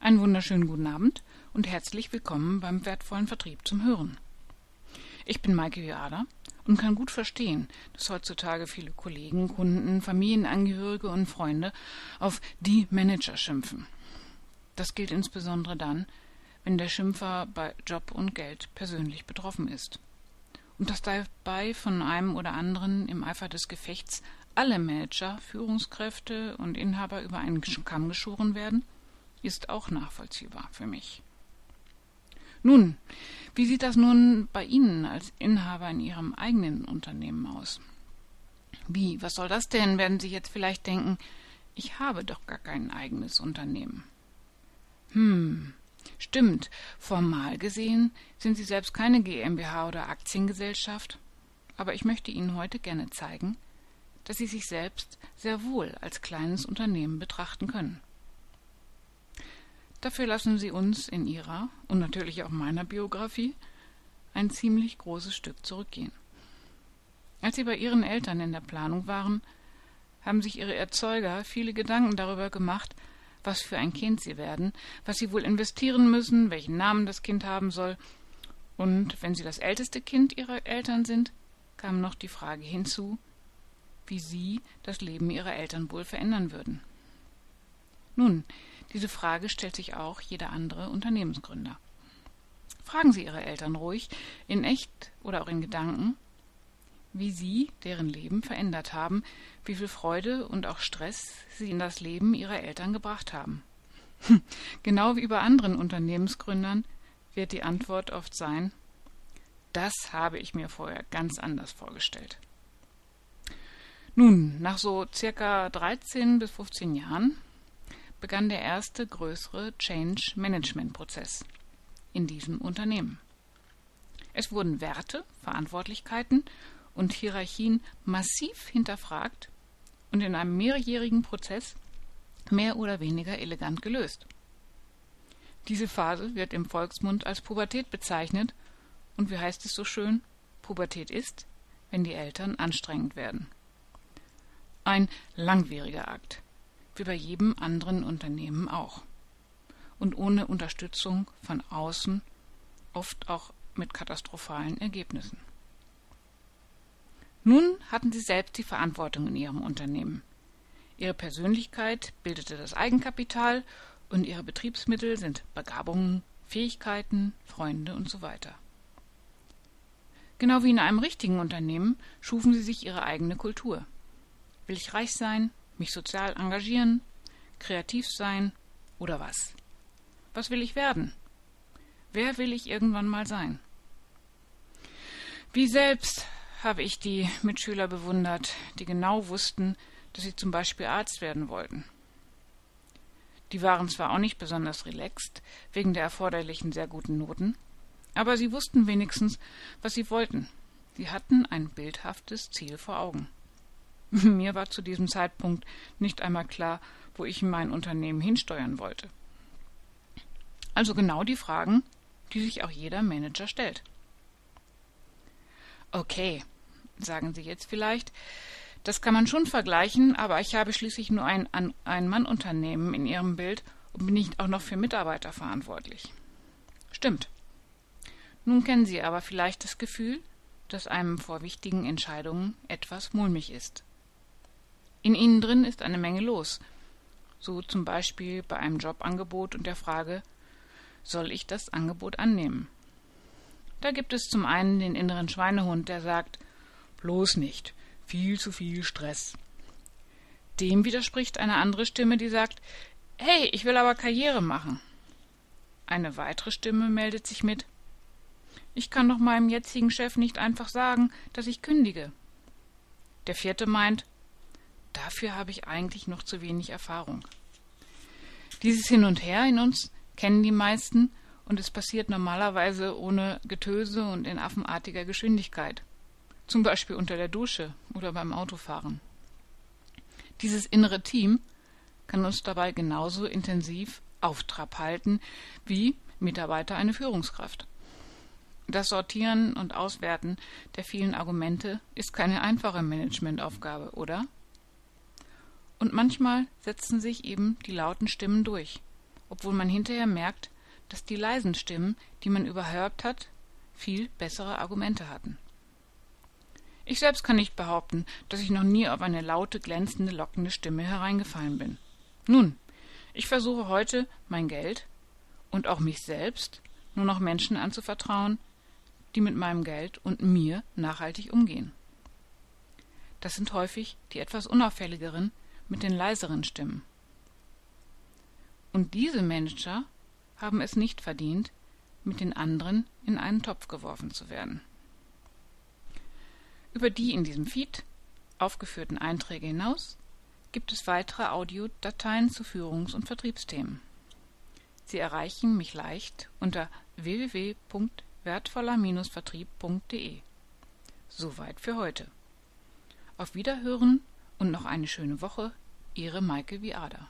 Einen wunderschönen guten Abend und herzlich willkommen beim wertvollen Vertrieb zum Hören. Ich bin Maike Viada und kann gut verstehen, dass heutzutage viele Kollegen, Kunden, Familienangehörige und Freunde auf die Manager schimpfen. Das gilt insbesondere dann, wenn der Schimpfer bei Job und Geld persönlich betroffen ist. Und dass dabei von einem oder anderen im Eifer des Gefechts alle Manager, Führungskräfte und Inhaber über einen Kamm geschoren werden, ist auch nachvollziehbar für mich. Nun, wie sieht das nun bei Ihnen als Inhaber in Ihrem eigenen Unternehmen aus? Wie, was soll das denn, werden Sie jetzt vielleicht denken, ich habe doch gar kein eigenes Unternehmen. Hm, stimmt, formal gesehen sind Sie selbst keine GmbH oder Aktiengesellschaft, aber ich möchte Ihnen heute gerne zeigen, dass Sie sich selbst sehr wohl als kleines Unternehmen betrachten können. Dafür lassen Sie uns in Ihrer und natürlich auch meiner Biografie ein ziemlich großes Stück zurückgehen. Als Sie bei Ihren Eltern in der Planung waren, haben sich Ihre Erzeuger viele Gedanken darüber gemacht, was für ein Kind Sie werden, was Sie wohl investieren müssen, welchen Namen das Kind haben soll, und wenn Sie das älteste Kind Ihrer Eltern sind, kam noch die Frage hinzu, wie Sie das Leben Ihrer Eltern wohl verändern würden. Nun, diese Frage stellt sich auch jeder andere Unternehmensgründer. Fragen Sie Ihre Eltern ruhig, in echt oder auch in Gedanken, wie Sie deren Leben verändert haben, wie viel Freude und auch Stress Sie in das Leben Ihrer Eltern gebracht haben. genau wie bei anderen Unternehmensgründern wird die Antwort oft sein, das habe ich mir vorher ganz anders vorgestellt. Nun, nach so circa 13 bis 15 Jahren begann der erste größere Change Management Prozess in diesem Unternehmen. Es wurden Werte, Verantwortlichkeiten und Hierarchien massiv hinterfragt und in einem mehrjährigen Prozess mehr oder weniger elegant gelöst. Diese Phase wird im Volksmund als Pubertät bezeichnet und wie heißt es so schön, Pubertät ist, wenn die Eltern anstrengend werden. Ein langwieriger Akt, wie bei jedem anderen Unternehmen auch. Und ohne Unterstützung von außen, oft auch mit katastrophalen Ergebnissen. Nun hatten sie selbst die Verantwortung in ihrem Unternehmen. Ihre Persönlichkeit bildete das Eigenkapital und ihre Betriebsmittel sind Begabungen, Fähigkeiten, Freunde und so weiter. Genau wie in einem richtigen Unternehmen schufen sie sich ihre eigene Kultur. Will ich reich sein? Mich sozial engagieren, kreativ sein oder was? Was will ich werden? Wer will ich irgendwann mal sein? Wie selbst habe ich die Mitschüler bewundert, die genau wussten, dass sie zum Beispiel Arzt werden wollten. Die waren zwar auch nicht besonders relaxed, wegen der erforderlichen sehr guten Noten, aber sie wussten wenigstens, was sie wollten. Sie hatten ein bildhaftes Ziel vor Augen. Mir war zu diesem Zeitpunkt nicht einmal klar, wo ich mein Unternehmen hinsteuern wollte. Also genau die Fragen, die sich auch jeder Manager stellt. Okay, sagen Sie jetzt vielleicht, das kann man schon vergleichen, aber ich habe schließlich nur ein Ein-Mann-Unternehmen in Ihrem Bild und bin nicht auch noch für Mitarbeiter verantwortlich. Stimmt. Nun kennen Sie aber vielleicht das Gefühl, dass einem vor wichtigen Entscheidungen etwas mulmig ist. In ihnen drin ist eine Menge los. So zum Beispiel bei einem Jobangebot und der Frage, soll ich das Angebot annehmen? Da gibt es zum einen den inneren Schweinehund, der sagt, bloß nicht, viel zu viel Stress. Dem widerspricht eine andere Stimme, die sagt, hey, ich will aber Karriere machen. Eine weitere Stimme meldet sich mit, ich kann doch meinem jetzigen Chef nicht einfach sagen, dass ich kündige. Der vierte meint, Dafür habe ich eigentlich noch zu wenig Erfahrung. Dieses Hin und Her in uns kennen die meisten und es passiert normalerweise ohne Getöse und in affenartiger Geschwindigkeit. Zum Beispiel unter der Dusche oder beim Autofahren. Dieses innere Team kann uns dabei genauso intensiv auf Trab halten wie Mitarbeiter eine Führungskraft. Das Sortieren und Auswerten der vielen Argumente ist keine einfache Managementaufgabe, oder? Und manchmal setzen sich eben die lauten Stimmen durch. obwohl man hinterher merkt, dass die leisen Stimmen, die man überhört hat, viel bessere Argumente hatten. Ich selbst kann nicht behaupten, dass ich noch nie auf eine laute, glänzende, lockende Stimme hereingefallen bin. Nun, ich versuche heute, mein Geld und auch mich selbst nur noch Menschen anzuvertrauen, die mit meinem Geld und mir nachhaltig umgehen. Das sind häufig die etwas unauffälligeren mit den leiseren Stimmen. Und diese Manager haben es nicht verdient, mit den anderen in einen Topf geworfen zu werden. Über die in diesem Feed aufgeführten Einträge hinaus gibt es weitere Audiodateien zu Führungs- und Vertriebsthemen. Sie erreichen mich leicht unter www.wertvoller-vertrieb.de. Soweit für heute. Auf Wiederhören und noch eine schöne Woche, Ihre Maike Viada.